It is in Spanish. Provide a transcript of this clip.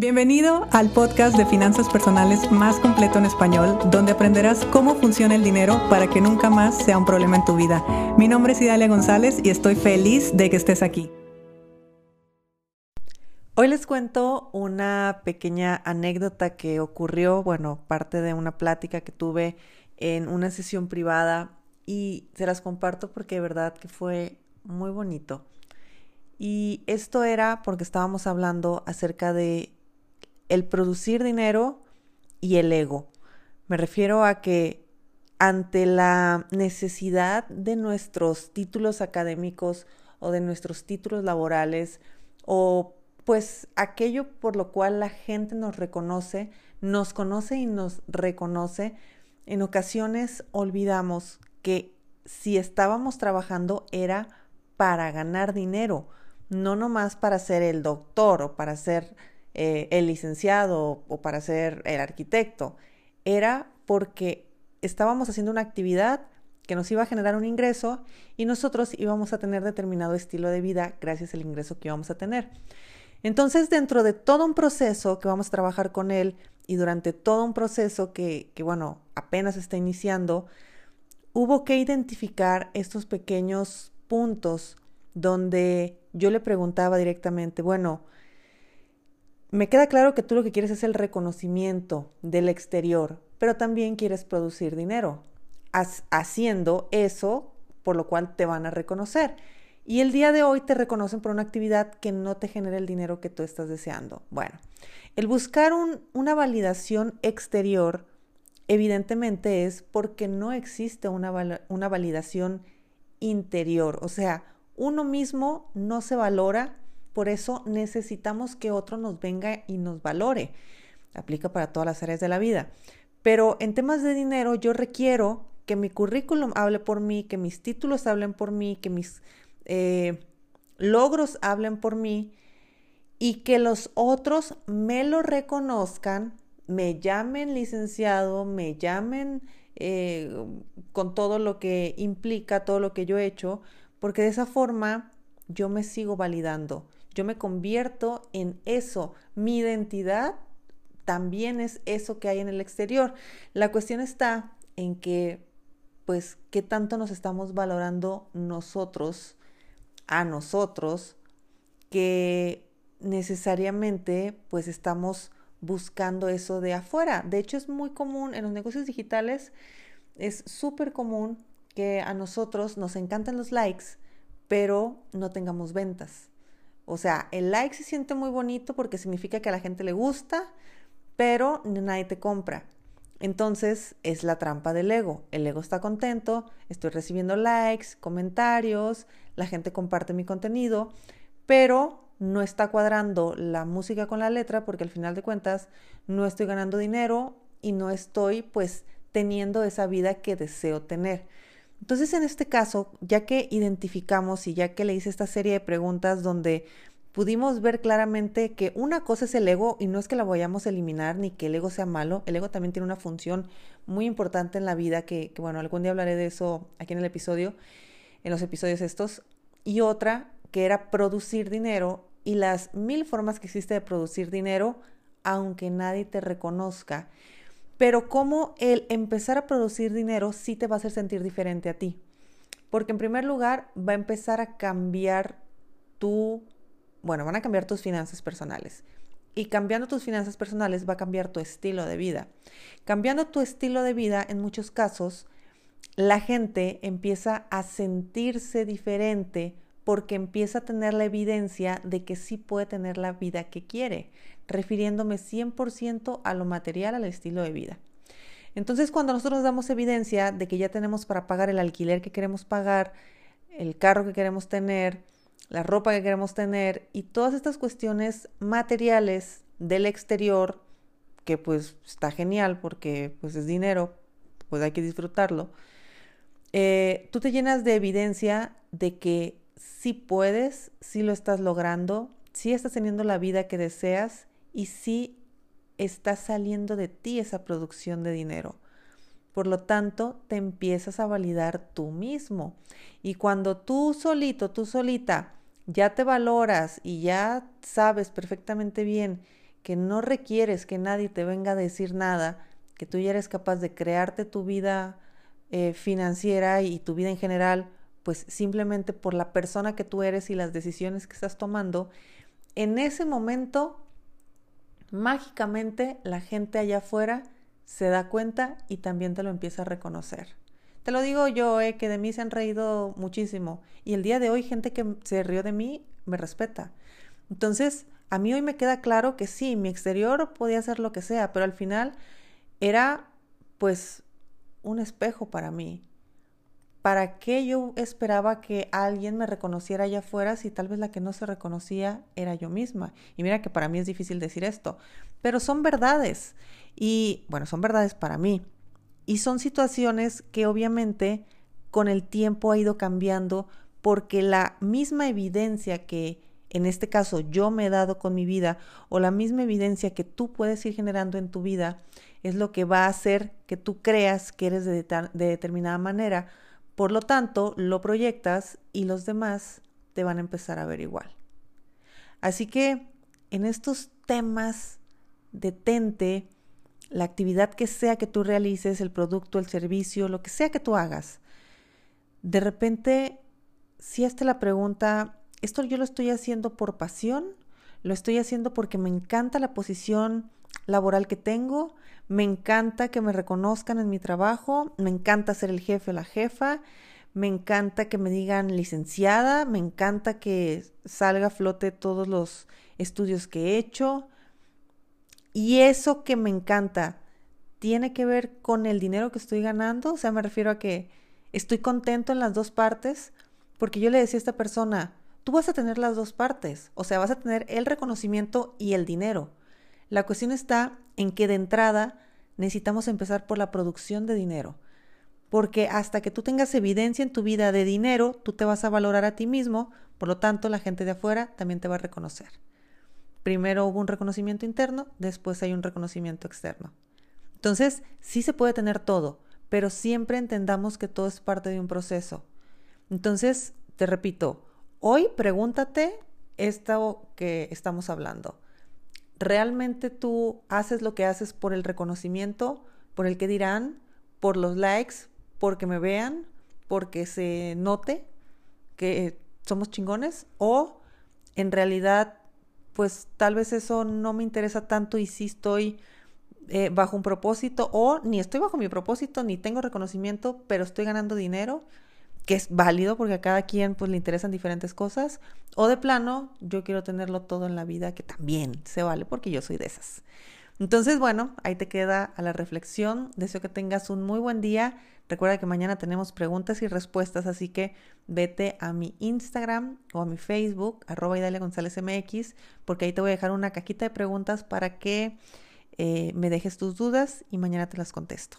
Bienvenido al podcast de finanzas personales más completo en español, donde aprenderás cómo funciona el dinero para que nunca más sea un problema en tu vida. Mi nombre es Idalia González y estoy feliz de que estés aquí. Hoy les cuento una pequeña anécdota que ocurrió, bueno, parte de una plática que tuve en una sesión privada y se las comparto porque de verdad que fue muy bonito. Y esto era porque estábamos hablando acerca de el producir dinero y el ego. Me refiero a que ante la necesidad de nuestros títulos académicos o de nuestros títulos laborales o pues aquello por lo cual la gente nos reconoce, nos conoce y nos reconoce, en ocasiones olvidamos que si estábamos trabajando era para ganar dinero, no nomás para ser el doctor o para ser eh, el licenciado o para ser el arquitecto, era porque estábamos haciendo una actividad que nos iba a generar un ingreso y nosotros íbamos a tener determinado estilo de vida gracias al ingreso que íbamos a tener. Entonces, dentro de todo un proceso que vamos a trabajar con él y durante todo un proceso que, que bueno, apenas está iniciando, hubo que identificar estos pequeños puntos donde yo le preguntaba directamente, bueno, me queda claro que tú lo que quieres es el reconocimiento del exterior, pero también quieres producir dinero, haciendo eso por lo cual te van a reconocer. Y el día de hoy te reconocen por una actividad que no te genera el dinero que tú estás deseando. Bueno, el buscar una validación exterior evidentemente es porque no existe una, una validación interior. O sea, uno mismo no se valora por eso necesitamos que otro nos venga y nos valore. Aplica para todas las áreas de la vida. Pero en temas de dinero yo requiero que mi currículum hable por mí, que mis títulos hablen por mí, que mis eh, logros hablen por mí y que los otros me lo reconozcan, me llamen licenciado, me llamen eh, con todo lo que implica, todo lo que yo he hecho, porque de esa forma yo me sigo validando. Yo me convierto en eso. Mi identidad también es eso que hay en el exterior. La cuestión está en que, pues, qué tanto nos estamos valorando nosotros, a nosotros, que necesariamente, pues, estamos buscando eso de afuera. De hecho, es muy común en los negocios digitales, es súper común que a nosotros nos encantan los likes, pero no tengamos ventas. O sea, el like se siente muy bonito porque significa que a la gente le gusta, pero nadie te compra. Entonces es la trampa del ego. El ego está contento, estoy recibiendo likes, comentarios, la gente comparte mi contenido, pero no está cuadrando la música con la letra porque al final de cuentas no estoy ganando dinero y no estoy pues teniendo esa vida que deseo tener. Entonces, en este caso, ya que identificamos y ya que le hice esta serie de preguntas donde pudimos ver claramente que una cosa es el ego y no es que la vayamos a eliminar ni que el ego sea malo, el ego también tiene una función muy importante en la vida que, que bueno, algún día hablaré de eso aquí en el episodio, en los episodios estos, y otra que era producir dinero y las mil formas que existe de producir dinero aunque nadie te reconozca pero cómo el empezar a producir dinero sí te va a hacer sentir diferente a ti. Porque en primer lugar va a empezar a cambiar tu, bueno, van a cambiar tus finanzas personales. Y cambiando tus finanzas personales va a cambiar tu estilo de vida. Cambiando tu estilo de vida, en muchos casos, la gente empieza a sentirse diferente porque empieza a tener la evidencia de que sí puede tener la vida que quiere, refiriéndome 100% a lo material, al estilo de vida. Entonces, cuando nosotros damos evidencia de que ya tenemos para pagar el alquiler que queremos pagar, el carro que queremos tener, la ropa que queremos tener y todas estas cuestiones materiales del exterior, que pues está genial porque pues es dinero, pues hay que disfrutarlo, eh, tú te llenas de evidencia de que si puedes, si lo estás logrando, si estás teniendo la vida que deseas y si está saliendo de ti esa producción de dinero. Por lo tanto, te empiezas a validar tú mismo. Y cuando tú solito, tú solita, ya te valoras y ya sabes perfectamente bien que no requieres que nadie te venga a decir nada, que tú ya eres capaz de crearte tu vida eh, financiera y tu vida en general, pues simplemente por la persona que tú eres y las decisiones que estás tomando, en ese momento, mágicamente, la gente allá afuera se da cuenta y también te lo empieza a reconocer. Te lo digo yo, eh, que de mí se han reído muchísimo. Y el día de hoy, gente que se rió de mí, me respeta. Entonces, a mí hoy me queda claro que sí, mi exterior podía ser lo que sea, pero al final era, pues, un espejo para mí. ¿Para qué yo esperaba que alguien me reconociera allá afuera si tal vez la que no se reconocía era yo misma? Y mira que para mí es difícil decir esto, pero son verdades. Y bueno, son verdades para mí. Y son situaciones que obviamente con el tiempo ha ido cambiando porque la misma evidencia que en este caso yo me he dado con mi vida o la misma evidencia que tú puedes ir generando en tu vida es lo que va a hacer que tú creas que eres de, de determinada manera por lo tanto, lo proyectas y los demás te van a empezar a ver igual. Así que en estos temas, detente la actividad que sea que tú realices, el producto, el servicio, lo que sea que tú hagas. De repente, si hazte la pregunta, ¿esto yo lo estoy haciendo por pasión? ¿Lo estoy haciendo porque me encanta la posición laboral que tengo? Me encanta que me reconozcan en mi trabajo, me encanta ser el jefe o la jefa, me encanta que me digan licenciada, me encanta que salga a flote todos los estudios que he hecho. Y eso que me encanta tiene que ver con el dinero que estoy ganando, o sea, me refiero a que estoy contento en las dos partes, porque yo le decía a esta persona, tú vas a tener las dos partes, o sea, vas a tener el reconocimiento y el dinero. La cuestión está en que de entrada necesitamos empezar por la producción de dinero, porque hasta que tú tengas evidencia en tu vida de dinero, tú te vas a valorar a ti mismo, por lo tanto la gente de afuera también te va a reconocer. Primero hubo un reconocimiento interno, después hay un reconocimiento externo. Entonces, sí se puede tener todo, pero siempre entendamos que todo es parte de un proceso. Entonces, te repito, hoy pregúntate esto que estamos hablando. ¿Realmente tú haces lo que haces por el reconocimiento, por el que dirán, por los likes, porque me vean, porque se note que somos chingones? ¿O en realidad, pues tal vez eso no me interesa tanto y sí estoy eh, bajo un propósito o ni estoy bajo mi propósito, ni tengo reconocimiento, pero estoy ganando dinero? Que es válido porque a cada quien pues le interesan diferentes cosas, o de plano, yo quiero tenerlo todo en la vida, que también se vale porque yo soy de esas. Entonces, bueno, ahí te queda a la reflexión. Deseo que tengas un muy buen día. Recuerda que mañana tenemos preguntas y respuestas, así que vete a mi Instagram o a mi Facebook, arroba Idalia González MX, porque ahí te voy a dejar una cajita de preguntas para que eh, me dejes tus dudas y mañana te las contesto.